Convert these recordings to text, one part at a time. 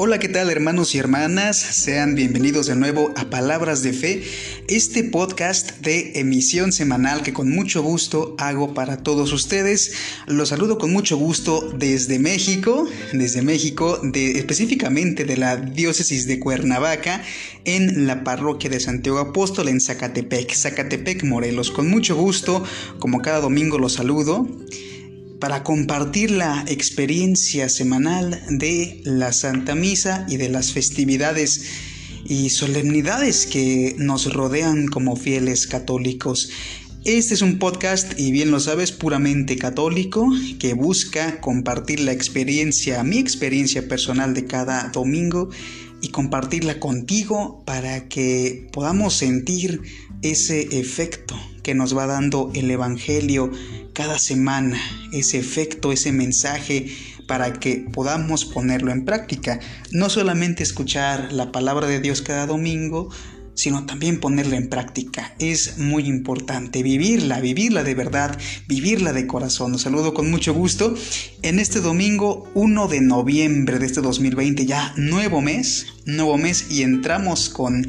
Hola, ¿qué tal hermanos y hermanas? Sean bienvenidos de nuevo a Palabras de Fe, este podcast de emisión semanal que con mucho gusto hago para todos ustedes. Los saludo con mucho gusto desde México, desde México, de, específicamente de la diócesis de Cuernavaca, en la parroquia de Santiago Apóstol en Zacatepec, Zacatepec, Morelos. Con mucho gusto, como cada domingo los saludo para compartir la experiencia semanal de la Santa Misa y de las festividades y solemnidades que nos rodean como fieles católicos. Este es un podcast, y bien lo sabes, puramente católico, que busca compartir la experiencia, mi experiencia personal de cada domingo y compartirla contigo para que podamos sentir ese efecto que nos va dando el Evangelio cada semana, ese efecto, ese mensaje para que podamos ponerlo en práctica. No solamente escuchar la palabra de Dios cada domingo, sino también ponerla en práctica. Es muy importante vivirla, vivirla de verdad, vivirla de corazón. Los saludo con mucho gusto en este domingo 1 de noviembre de este 2020, ya nuevo mes, nuevo mes y entramos con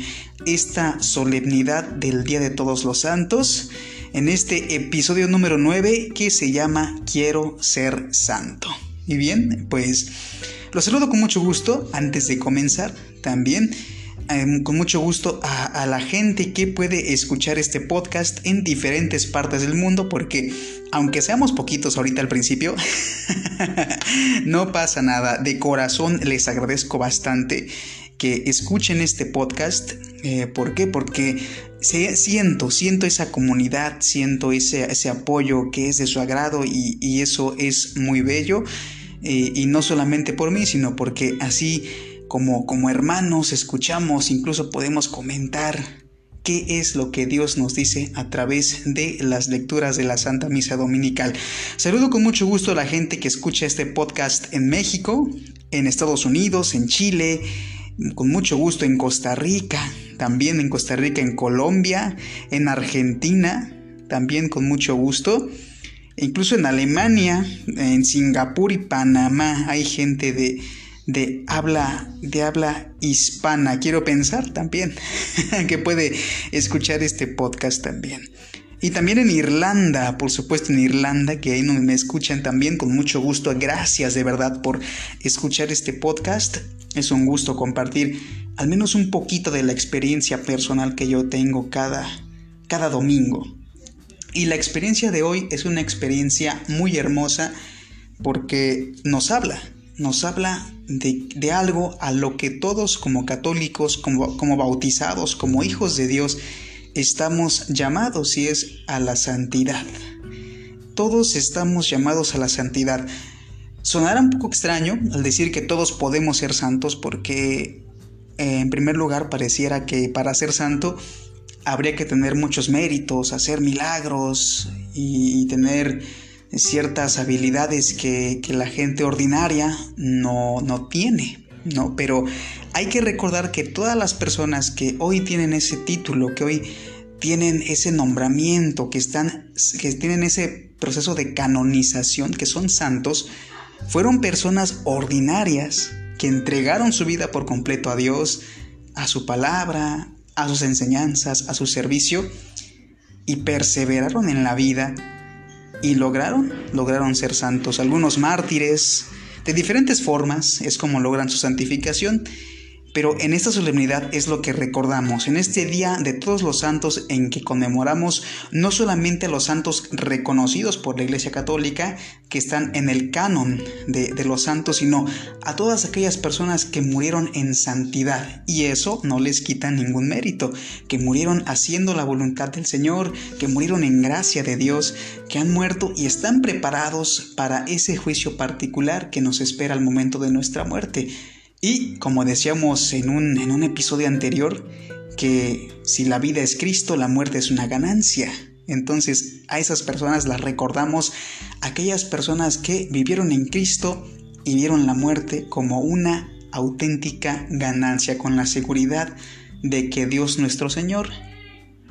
esta solemnidad del Día de Todos los Santos en este episodio número 9 que se llama Quiero ser santo. Y bien, pues los saludo con mucho gusto antes de comenzar también Em, con mucho gusto a, la gente que puede escuchar este podcast en diferentes partes del mundo porque aunque seamos poquitos ahorita al principio, no pasa nada. De corazón les agradezco bastante que escuchen este podcast. Eh, ¿Por qué? Porque siento, siento esa comunidad, siento ese, ese apoyo que es de su agrado y, eso es muy bello. Eh, y no solamente por mí, sino porque así como, como hermanos escuchamos, incluso podemos comentar qué es lo que Dios nos dice a través de las lecturas de la Santa Misa Dominical. Saludo con mucho gusto a la gente que escucha este podcast en México, en Estados Unidos, en Chile, con mucho gusto en Costa Rica, también en Costa Rica, en Colombia, en Argentina, también con mucho gusto. Incluso en Alemania, en Singapur y Panamá hay gente de, de habla, de habla hispana. Quiero pensar también que puede escuchar este podcast también. Y también en Irlanda, por supuesto en Irlanda, que ahí me escuchan también con mucho gusto. Gracias de verdad por escuchar este podcast. Es un gusto compartir al menos un poquito de la experiencia personal que yo tengo cada, cada domingo. Y la experiencia de hoy es una experiencia muy hermosa porque nos habla, nos habla de, algo a lo que todos como católicos, como, como bautizados, como hijos de Dios, estamos llamados y es a la santidad. Todos estamos llamados a la santidad. Sonará un poco extraño al decir que todos podemos ser santos porque eh, en primer lugar pareciera que para ser santo habría que tener muchos méritos, hacer milagros y tener ciertas habilidades que, la gente ordinaria no, no tiene, ¿no? Pero hay que recordar que todas las personas que hoy tienen ese título, que hoy tienen ese nombramiento, que, están, que tienen ese proceso de canonización, que son santos, fueron personas ordinarias que entregaron su vida por completo a Dios, a su palabra, a sus enseñanzas, a su servicio, y perseveraron en la vida y lograron, lograron ser santos. Algunos mártires, de diferentes formas, es como logran su santificación. Pero en esta solemnidad es lo que recordamos, en este día de todos los santos en que conmemoramos no solamente a los santos reconocidos por la Iglesia Católica, que están en el canon de, los santos, sino a todas aquellas personas que murieron en santidad. Y eso no les quita ningún mérito, que murieron haciendo la voluntad del Señor, que murieron en gracia de Dios, que han muerto y están preparados para ese juicio particular que nos espera al momento de nuestra muerte. Y como decíamos en un, episodio anterior, que si la vida es Cristo, la muerte es una ganancia. Entonces a esas personas las recordamos, aquellas personas que vivieron en Cristo y vieron la muerte como una auténtica ganancia, con la seguridad de que Dios nuestro Señor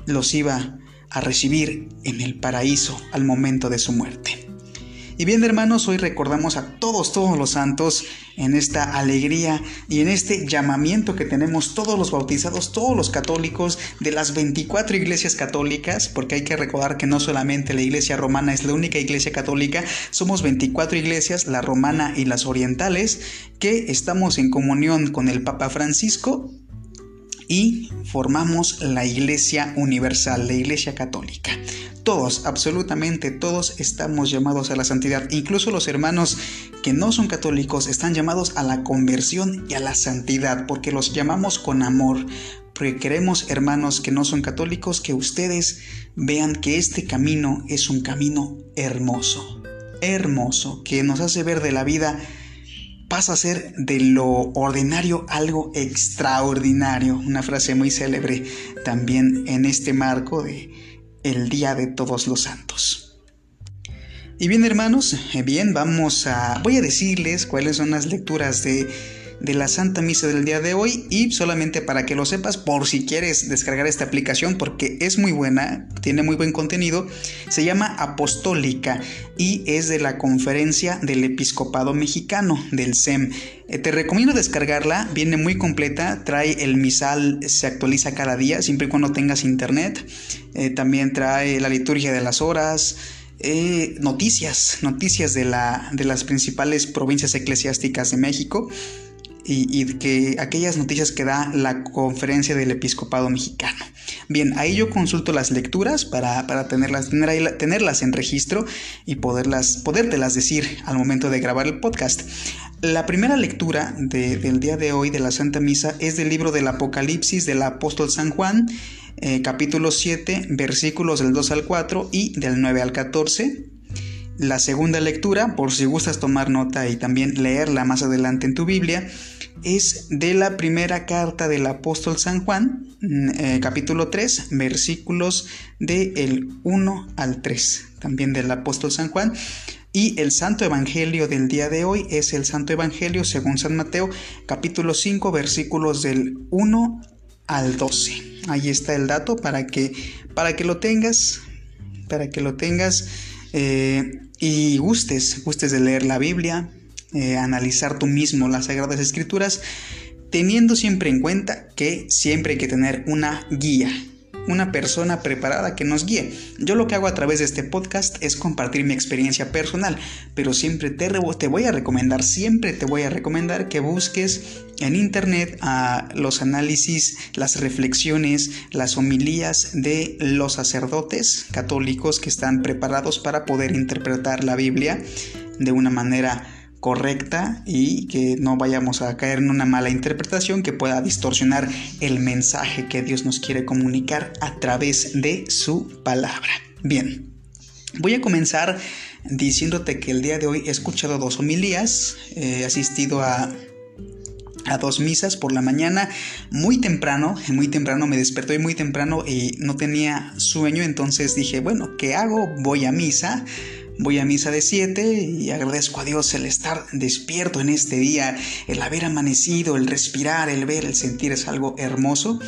los iba a recibir en el paraíso al momento de su muerte. Y bien hermanos, hoy recordamos a todos, todos los santos en esta alegría y en este llamamiento que tenemos todos los bautizados, todos los católicos de las 24 iglesias católicas, porque hay que recordar que no solamente la iglesia romana es la única iglesia católica, somos 24 iglesias, la romana y las orientales, que estamos en comunión con el Papa Francisco y formamos la Iglesia Universal, la Iglesia Católica. Todos, absolutamente todos estamos llamados a la santidad. Incluso los hermanos que no son católicos están llamados a la conversión y a la santidad porque los llamamos con amor. Porque queremos, hermanos que no son católicos, que ustedes vean que este camino es un camino hermoso. Hermoso, que nos hace ver de la vida pasa a ser de lo ordinario algo extraordinario. Una frase muy célebre también en este marco de el Día de Todos los Santos. Y bien hermanos, eh, bien, vamos a... Voy a decirles cuáles son las lecturas de, de la Santa Misa del día de hoy y solamente para que lo sepas, por si quieres descargar esta aplicación porque es muy buena, tiene muy buen contenido, se llama Apostólica y es de la Conferencia del Episcopado Mexicano, del SEM. Eh, te recomiendo descargarla, viene muy completa, trae el misal, se actualiza cada día, siempre y cuando tengas internet. Eh, también trae la liturgia de las horas, eh, noticias, noticias de, la, de las principales provincias eclesiásticas de México y, que aquellas noticias que da la conferencia del episcopado mexicano. Bien, ahí yo consulto las lecturas para, tenerlas, tenerlas en registro y poderlas, podértelas decir al momento de grabar el podcast. La primera lectura del día de hoy de la Santa Misa es del libro del Apocalipsis del apóstol San Juan, eh, capítulo 7, versículos del 2 al 4 y del 9 al 14. La segunda lectura, por si gustas tomar nota y también leerla más adelante en tu Biblia, es de la primera carta del apóstol San Juan, mm, eh, capítulo 3, versículos del 1 al 3, también del apóstol San Juan. Y el Santo Evangelio del día de hoy es el Santo Evangelio según San Mateo, capítulo 5, versículos del 1 al 12. Ahí está el dato para que, para que lo tengas, para que lo tengas eh, y gustes, gustes de leer la Biblia, eh, analizar tú mismo las Sagradas Escrituras, teniendo siempre en cuenta que siempre hay que tener una guía, una persona preparada que nos guíe. Yo lo que hago a través de este podcast es compartir mi experiencia personal, pero siempre te, te voy a recomendar, siempre te voy a recomendar que busques en internet a los análisis, las reflexiones, las homilías de los sacerdotes católicos que están preparados para poder interpretar la Biblia de una manera correcta y que no vayamos a caer en una mala interpretación que pueda distorsionar el mensaje que Dios nos quiere comunicar a través de su palabra. Bien, voy a comenzar diciéndote que el día de hoy he escuchado dos homilías, he asistido a a dos misas por la mañana muy temprano, muy temprano me desperté muy temprano y no tenía sueño, entonces dije, bueno, ¿qué hago? Voy a misa Voy a misa de 7 y agradezco a Dios el estar despierto en este día, el haber amanecido, el respirar, el ver, el sentir es algo hermoso.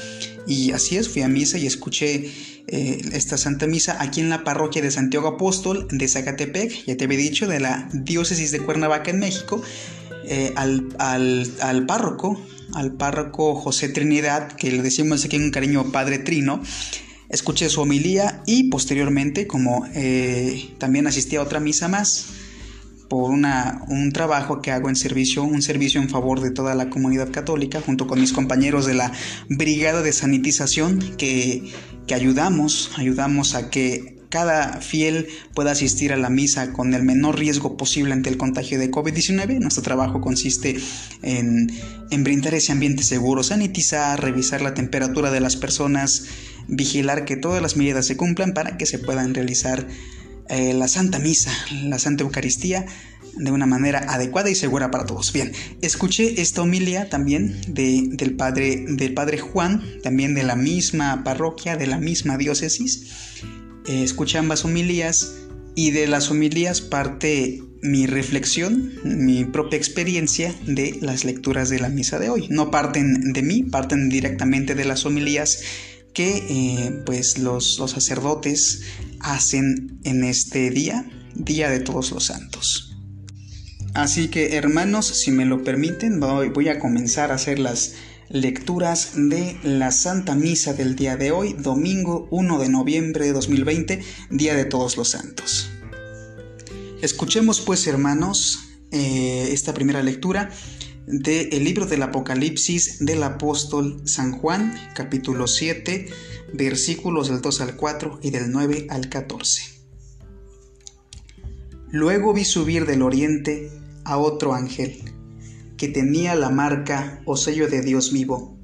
Y así es, fui a misa y escuché eh, esta Santa Misa aquí en la parroquia de Santiago Apóstol de Zacatepec, ya te había dicho, de la diócesis de Cuernavaca en México, eh, al, al párroco, al párroco José Trinidad, que le decimos aquí en un cariño Padre Trino, Escuché su homilía y posteriormente, como eh, también asistí a otra misa más, por una, un trabajo que hago en servicio, un servicio en favor de toda la comunidad católica, junto con mis compañeros de la Brigada de Sanitización, que, que ayudamos, ayudamos a que cada fiel pueda asistir a la misa con el menor riesgo posible ante el contagio de COVID-19. Nuestro trabajo consiste en, en, brindar ese ambiente seguro, sanitizar, revisar la temperatura de las personas, vigilar que todas las medidas se cumplan para que se puedan realizar eh, la Santa Misa, la Santa Eucaristía de una manera adecuada y segura para todos. Bien, escuché esta homilia también de, del, padre, del padre Juan, también de la misma parroquia, de la misma diócesis. Eh, escuché ambas homilías y de las homilías parte mi reflexión, mi propia experiencia de las lecturas de la misa de hoy. No parten de mí, parten directamente de las homilías que eh, pues los, sacerdotes hacen en este día Día de Todos los Santos. Así que hermanos, si me lo permiten, voy a comenzar a hacer las lecturas de la Santa Misa del día de hoy, domingo 1 de noviembre de 2020, Día de Todos los Santos. Escuchemos pues hermanos eh, esta primera lectura del libro del Apocalipsis del apóstol San Juan, capítulo 7, versículos del 2 al 4 y del 9 al 14. Luego vi subir del oriente a otro ángel, que tenía la marca o sello de Dios vivo,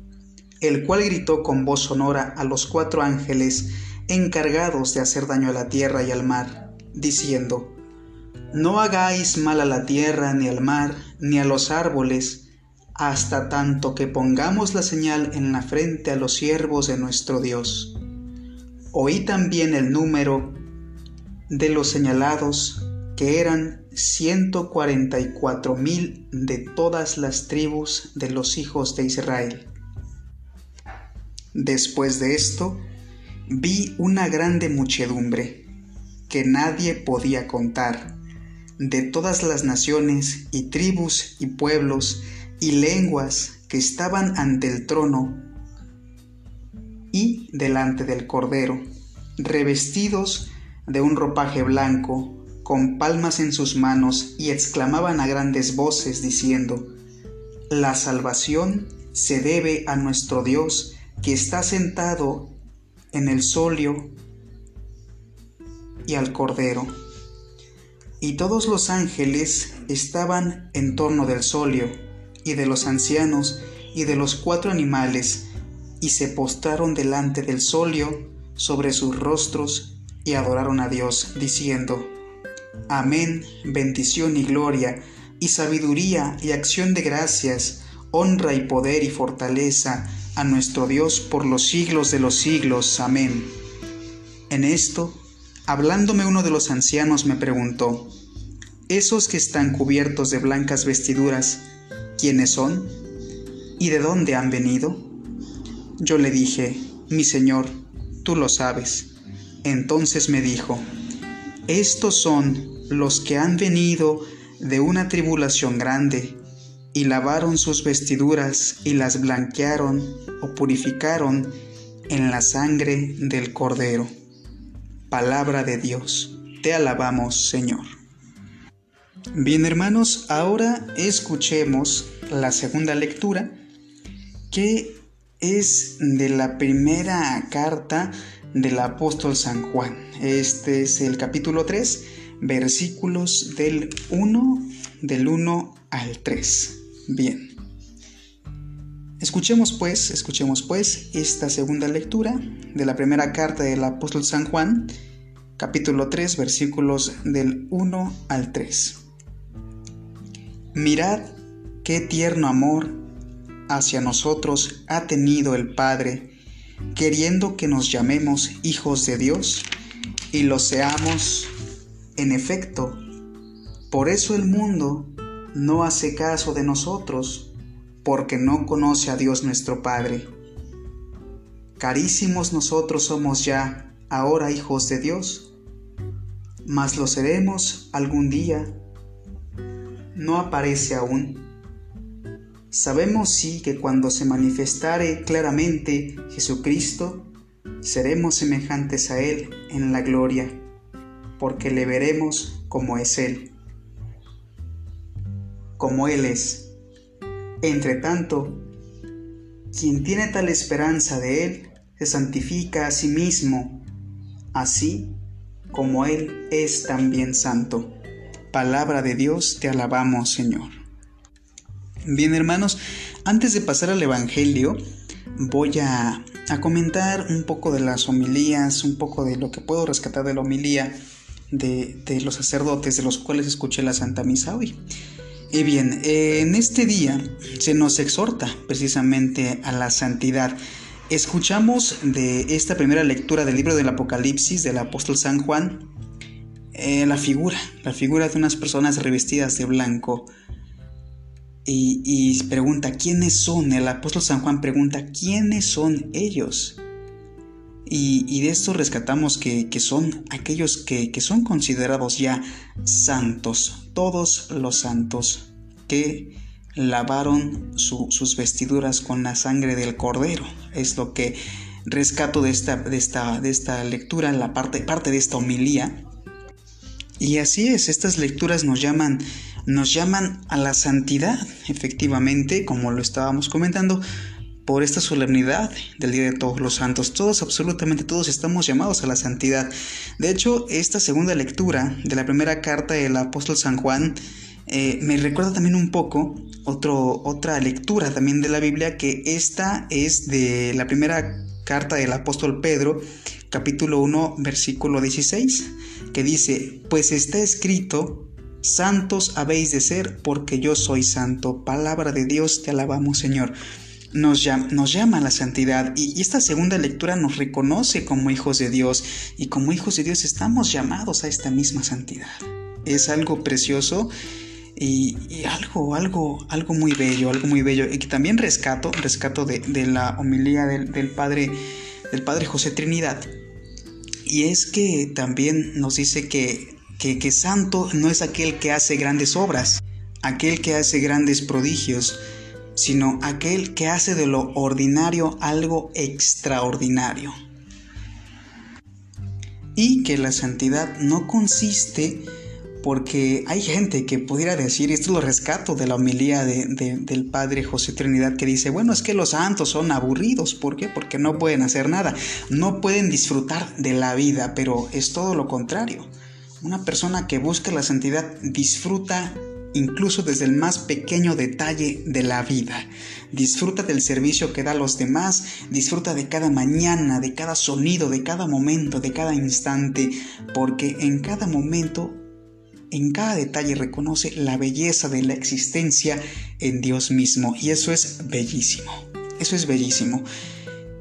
el cual gritó con voz sonora a los cuatro ángeles encargados de hacer daño a la tierra y al mar, diciendo, No hagáis mal a la tierra, ni al mar, ni a los árboles, hasta tanto que pongamos la señal en la frente a los siervos de nuestro Dios. Oí también el número de los señalados, que eran ciento cuarenta y cuatro mil de todas las tribus de los hijos de Israel. Después de esto, vi una grande muchedumbre, que nadie podía contar, de todas las naciones y tribus y pueblos y lenguas que estaban ante el trono y delante del Cordero, revestidos de un ropaje blanco, con palmas en sus manos, y exclamaban a grandes voces diciendo, La salvación se debe a nuestro Dios que está sentado en el solio y al Cordero. Y todos los ángeles estaban en torno del solio, y de los ancianos y de los cuatro animales, y se postraron delante del solio sobre sus rostros y adoraron a Dios, diciendo, Amén, bendición y gloria, y sabiduría y acción de gracias, honra y poder y fortaleza a nuestro Dios por los siglos de los siglos. Amén. En esto, hablándome uno de los ancianos me preguntó, Esos que están cubiertos de blancas vestiduras, ¿quiénes son? ¿Y de dónde han venido? Yo le dije, mi Señor, tú lo sabes. Entonces me dijo, estos son los que han venido de una tribulación grande, y lavaron sus vestiduras y las blanquearon o purificaron en la sangre del Cordero. Palabra de Dios, te alabamos Señor. Bien hermanos, ahora escuchemos la segunda lectura que es de la primera carta del apóstol San Juan. Este es el capítulo 3, versículos del 1 del 1 al 3. Bien. Escuchemos pues, escuchemos pues esta segunda lectura de la primera carta del apóstol San Juan, capítulo 3, versículos del 1 al 3. Mirad qué tierno amor hacia nosotros ha tenido el Padre, queriendo que nos llamemos hijos de Dios y lo seamos en efecto. Por eso el mundo no hace caso de nosotros, porque no conoce a Dios nuestro Padre. Carísimos nosotros somos ya ahora hijos de Dios, mas lo seremos algún día no aparece aún. Sabemos sí que cuando se manifestare claramente Jesucristo, seremos semejantes a Él en la gloria, porque le veremos como es Él, como Él es. Entre tanto, quien tiene tal esperanza de Él, se santifica a sí mismo, así como Él es también santo. Palabra de Dios, te alabamos Señor. Bien hermanos, antes de pasar al Evangelio, voy a, comentar un poco de las homilías, un poco de lo que puedo rescatar de la homilía de, de los sacerdotes de los cuales escuché la Santa Misa hoy. Y bien, en este día se nos exhorta precisamente a la santidad. Escuchamos de esta primera lectura del libro del Apocalipsis del apóstol San Juan eh, la figura, la figura de unas personas revestidas de blanco. Y, y, pregunta, ¿quiénes son? El apóstol San Juan pregunta, ¿quiénes son ellos? Y, de esto rescatamos que, son aquellos que, son considerados ya santos, todos los santos que lavaron sus vestiduras con la sangre del cordero. Es lo que rescato de esta, de esta, de esta lectura, la parte, parte de esta homilía. Y así es, estas lecturas nos llaman, nos llaman a la santidad, efectivamente, como lo estábamos comentando, por esta solemnidad del Día de Todos los Santos. Todos, absolutamente todos estamos llamados a la santidad. De hecho, esta segunda lectura de la primera carta del apóstol San Juan eh, me recuerda también un poco otra lectura también de la Biblia, que esta es de la primera carta del apóstol Pedro, capítulo 1, versículo 16, que dice, pues está escrito, santos habéis de ser porque yo soy santo. Palabra de Dios, te alabamos Señor nos llama, la santidad y, esta segunda lectura nos reconoce como hijos de Dios y como hijos de Dios estamos llamados a esta misma santidad. Es algo precioso y, algo, algo, algo muy bello, algo muy bello y que también rescato, rescato de, la homilía del, padre, del Padre José Trinidad. Y es que también nos dice que, que, que santo no es aquel que hace grandes obras, aquel que hace grandes prodigios, sino aquel que hace de lo ordinario algo extraordinario. Y que la santidad no consiste porque hay gente que pudiera decir, esto lo rescato de la homilía del padre José Trinidad, que dice, bueno, es que los santos son aburridos, ¿por qué? Porque no pueden hacer nada, no pueden disfrutar de la vida, pero es todo lo contrario. Una persona que busca la santidad disfruta incluso desde el más pequeño detalle de la vida. Disfruta del servicio que da a los demás, disfruta de cada mañana, de cada sonido, de cada momento, de cada instante, porque en cada momento, en cada detalle reconoce la belleza de la existencia en Dios mismo. Y eso es bellísimo, eso es bellísimo.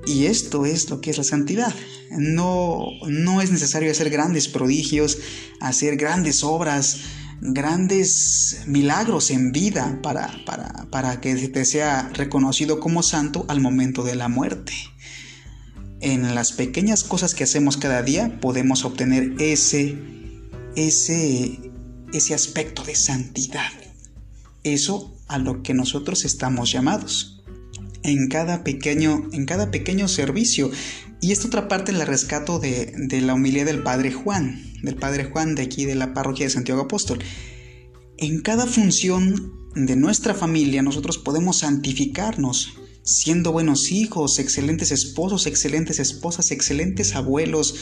Y esto es lo que es la santidad. No, no es necesario hacer grandes prodigios, hacer grandes obras, grandes milagros en vida para, para, que te sea reconocido como santo al momento de la muerte. En las pequeñas cosas que hacemos cada día podemos obtener ese, ese, ese aspecto de santidad. Eso a lo que nosotros estamos llamados. En cada pequeño, en cada pequeño servicio. Y esta otra parte la rescato de, la humildad del Padre Juan del Padre Juan de aquí de la parroquia de Santiago Apóstol. En cada función de nuestra familia nosotros podemos santificarnos, siendo buenos hijos, excelentes esposos, excelentes esposas, excelentes abuelos.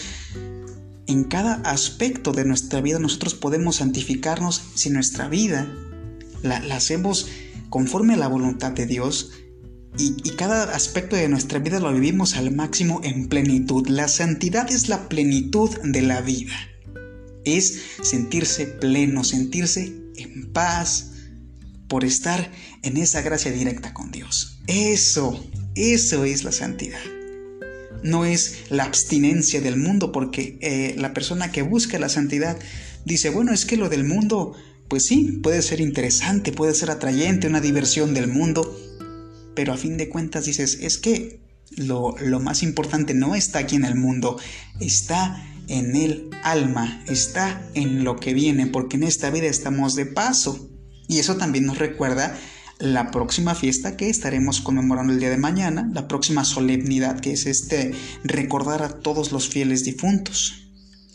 En cada aspecto de nuestra vida nosotros podemos santificarnos si nuestra vida la, hacemos conforme a la voluntad de Dios y, cada aspecto de nuestra vida lo vivimos al máximo en plenitud. La santidad es la plenitud de la vida es sentirse pleno, sentirse en paz por estar en esa gracia directa con Dios. Eso, eso es la santidad. No es la abstinencia del mundo, porque eh, la persona que busca la santidad dice, bueno, es que lo del mundo, pues sí, puede ser interesante, puede ser atrayente, una diversión del mundo, pero a fin de cuentas dices, es que lo, lo más importante no está aquí en el mundo, está en el alma, está en lo que viene, porque en esta vida estamos de paso. Y eso también nos recuerda la próxima fiesta que estaremos conmemorando el día de mañana, la próxima solemnidad que es este recordar a todos los fieles difuntos.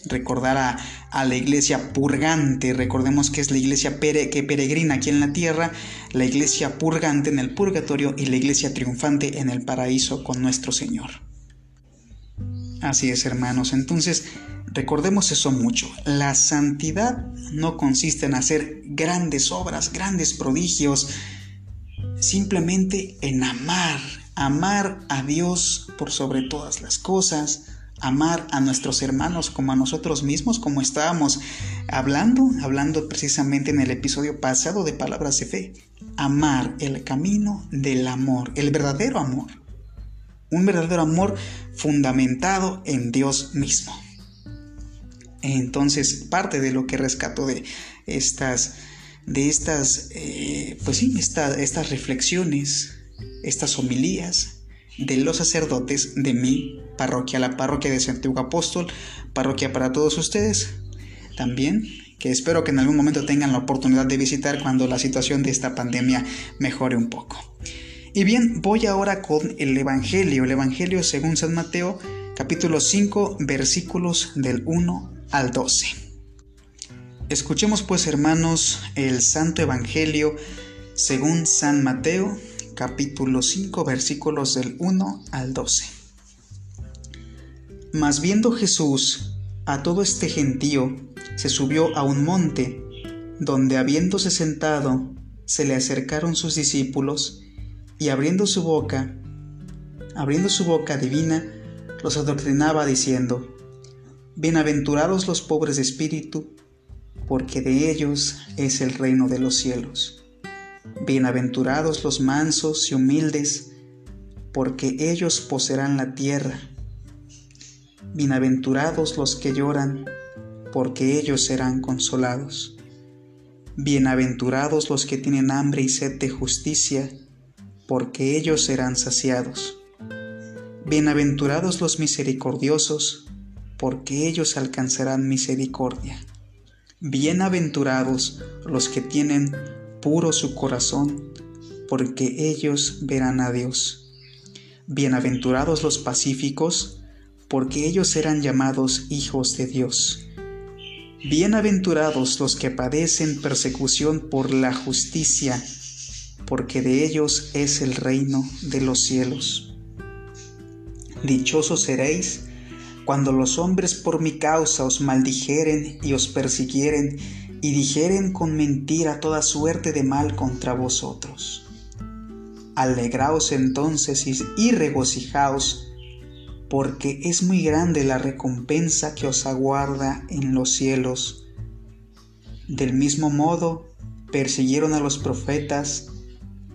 Recordar a, la iglesia purgante, recordemos que es la iglesia que peregrina aquí en la tierra, la iglesia purgante en el purgatorio y la iglesia triunfante en el paraíso con nuestro Señor. Así es, hermanos. Entonces, recordemos eso mucho. La santidad no consiste en hacer grandes obras, grandes prodigios, simplemente en amar, amar a Dios por sobre todas las cosas, amar a nuestros hermanos como a nosotros mismos, como estábamos hablando, hablando precisamente en el episodio pasado de Palabras de Fe. Amar el camino del amor, el verdadero amor. Un verdadero amor fundamentado en Dios mismo. Entonces, parte de lo que rescato de estas, de estas, eh, pues sí, estas reflexiones, estas homilías de los sacerdotes de mi parroquia, la parroquia de Santiago Apóstol, parroquia para todos ustedes. También que espero que en algún momento tengan la oportunidad de visitar cuando la situación de esta pandemia mejore un poco. Y bien, voy ahora con el Evangelio, el Evangelio según San Mateo, capítulo 5, versículos del 1 al 12. Escuchemos pues hermanos el Santo Evangelio según San Mateo, capítulo 5, versículos del 1 al 12. Mas viendo Jesús a todo este gentío, se subió a un monte, donde habiéndose sentado, se le acercaron sus discípulos, y abriendo su boca, abriendo su boca divina, los adoctrinaba diciendo, Bienaventurados los pobres de espíritu, porque de ellos es el reino de los cielos. Bienaventurados los mansos y humildes, porque ellos poseerán la tierra. Bienaventurados los que lloran, porque ellos serán consolados. Bienaventurados los que tienen hambre y sed de justicia, porque ellos serán saciados. Bienaventurados los misericordiosos, porque ellos alcanzarán misericordia. Bienaventurados los que tienen puro su corazón, porque ellos verán a Dios. Bienaventurados los pacíficos, porque ellos serán llamados hijos de Dios. Bienaventurados los que padecen persecución por la justicia, porque de ellos es el reino de los cielos. Dichosos seréis cuando los hombres por mi causa os maldijeren y os persiguieren y dijeren con mentira toda suerte de mal contra vosotros. Alegraos entonces y regocijaos, porque es muy grande la recompensa que os aguarda en los cielos. Del mismo modo, persiguieron a los profetas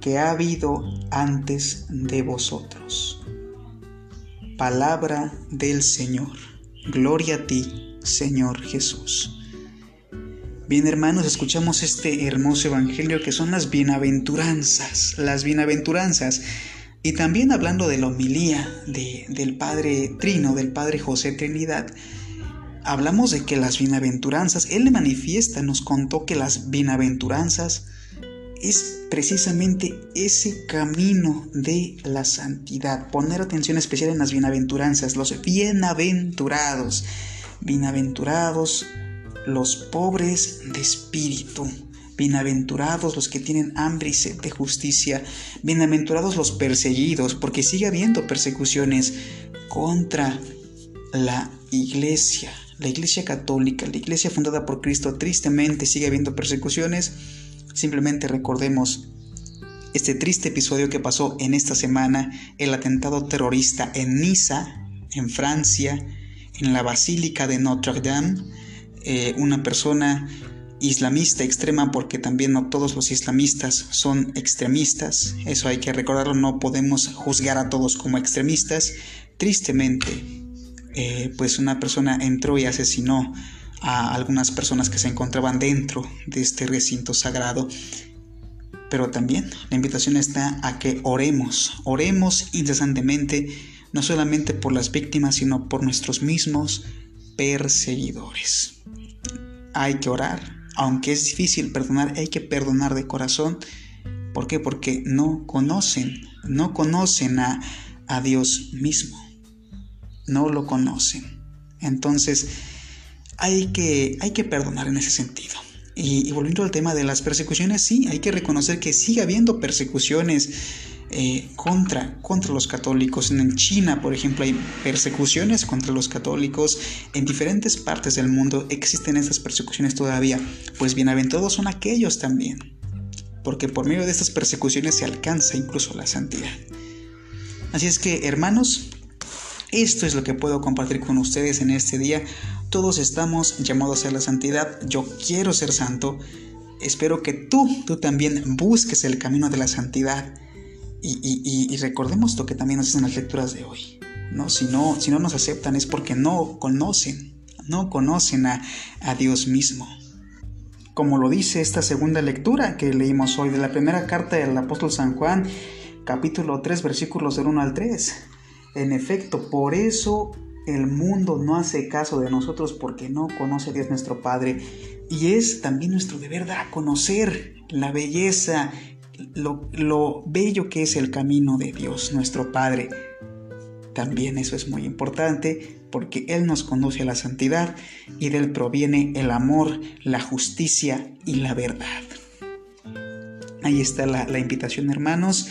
que ha habido antes de vosotros. Palabra del Señor. Gloria a ti, Señor Jesús. Bien hermanos, escuchamos este hermoso evangelio que son las bienaventuranzas, las bienaventuranzas. Y también hablando de la homilía del Padre Trino, del Padre José Trinidad, hablamos de que las bienaventuranzas, Él le manifiesta, nos contó que las bienaventuranzas es precisamente ese camino de la santidad. Poner atención especial en las bienaventuranzas, los bienaventurados. Bienaventurados los pobres de espíritu. Bienaventurados los que tienen hambre y sed de justicia. Bienaventurados los perseguidos, porque sigue habiendo persecuciones contra la iglesia. La iglesia católica, la iglesia fundada por Cristo, tristemente sigue habiendo persecuciones Simplemente recordemos este triste episodio que pasó en esta semana, el atentado terrorista en Niza, en Francia, en la Basílica de Notre Dame, eh, una persona islamista extrema, porque también no todos los islamistas son extremistas, eso hay que recordarlo, no podemos juzgar a todos como extremistas. Tristemente, eh, pues una persona entró y asesinó a algunas personas que se encontraban dentro de este recinto sagrado. Pero también la invitación está a que oremos, oremos incesantemente, no solamente por las víctimas, sino por nuestros mismos perseguidores. Hay que orar, aunque es difícil perdonar, hay que perdonar de corazón. ¿Por qué? Porque no conocen, no conocen a, a Dios mismo, no lo conocen. Entonces, hay que, hay que perdonar en ese sentido. Y, volviendo al tema de las persecuciones, sí, hay que reconocer que sigue habiendo persecuciones eh, contra, contra los católicos. En China, por ejemplo, hay persecuciones contra los católicos. En diferentes partes del mundo existen estas persecuciones todavía. Pues bienaventurados son aquellos también. Porque por medio de estas persecuciones se alcanza incluso la santidad. Así es que, hermanos, esto es lo que puedo compartir con ustedes en este día. Todos estamos llamados a la santidad. Yo quiero ser santo. Espero que tú, tú también busques el camino de la santidad. Y, recordemos lo que también nos dicen las lecturas de hoy. ¿no? Si, no, si no nos aceptan es porque no conocen, no conocen a, a Dios mismo. Como lo dice esta segunda lectura que leímos hoy de la primera carta del apóstol San Juan, capítulo 3, versículos del 1 al 3. En efecto, por eso el mundo no hace caso de nosotros porque no conoce a Dios nuestro Padre. Y es también nuestro deber dar a conocer la belleza, lo, lo bello que es el camino de Dios nuestro Padre. También eso es muy importante porque Él nos conduce a la santidad y de Él proviene el amor, la justicia y la verdad. Ahí está la, invitación hermanos.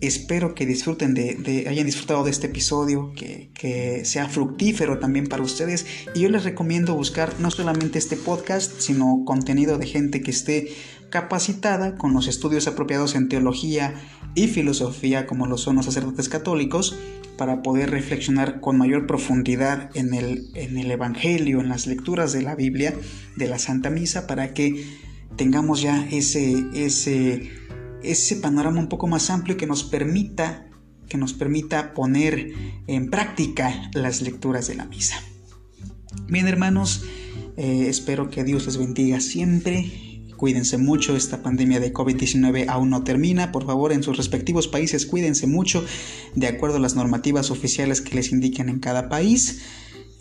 Espero que disfruten de, hayan disfrutado de este episodio, que, sea fructífero también para ustedes. Y yo les recomiendo buscar no solamente este podcast, sino contenido de gente que esté capacitada con los estudios apropiados en teología y filosofía, como lo son los sacerdotes católicos, para poder reflexionar con mayor profundidad en el, en el Evangelio, en las lecturas de la Biblia, de la Santa Misa, para que tengamos ya ese, ese, ese panorama un poco más amplio que nos permita que nos permita poner en práctica las lecturas de la misa. Bien hermanos, eh, espero que Dios les bendiga siempre Cuídense mucho, esta pandemia de COVID-19 aún no termina. Por favor, en sus respectivos países cuídense mucho de acuerdo a las normativas oficiales que les indiquen en cada país.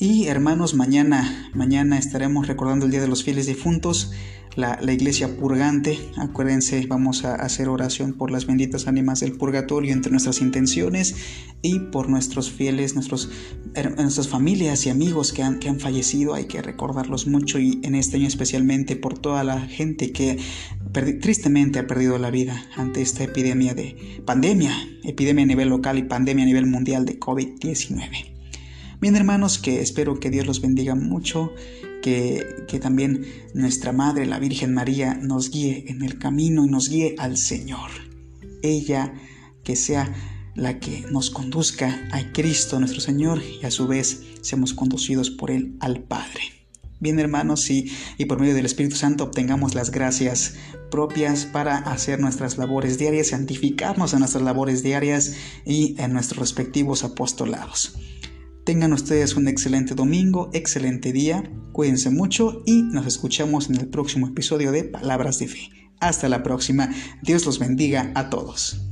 Y hermanos, mañana, mañana estaremos recordando el Día de los Fieles Difuntos la, iglesia purgante. Acuérdense, vamos a hacer oración por las benditas ánimas del purgatorio entre nuestras intenciones y por nuestros fieles, nuestros, nuestras familias y amigos que han, que han fallecido. Hay que recordarlos mucho y en este año especialmente por toda la gente que tristemente ha perdido la vida ante esta epidemia de pandemia, epidemia a nivel local y pandemia a nivel mundial de COVID-19. Bien hermanos, que espero que Dios los bendiga mucho que, también nuestra Madre, la Virgen María, nos guíe en el camino y nos guíe al Señor. Ella que sea la que nos conduzca a Cristo nuestro Señor y a su vez seamos conducidos por Él al Padre. Bien hermanos, y, y por medio del Espíritu Santo obtengamos las gracias propias para hacer nuestras labores diarias, santificarnos en nuestras labores diarias y en nuestros respectivos apostolados. Tengan ustedes un excelente domingo, excelente día, cuídense mucho y nos escuchamos en el próximo episodio de Palabras de Fe. Hasta la próxima, Dios los bendiga a todos.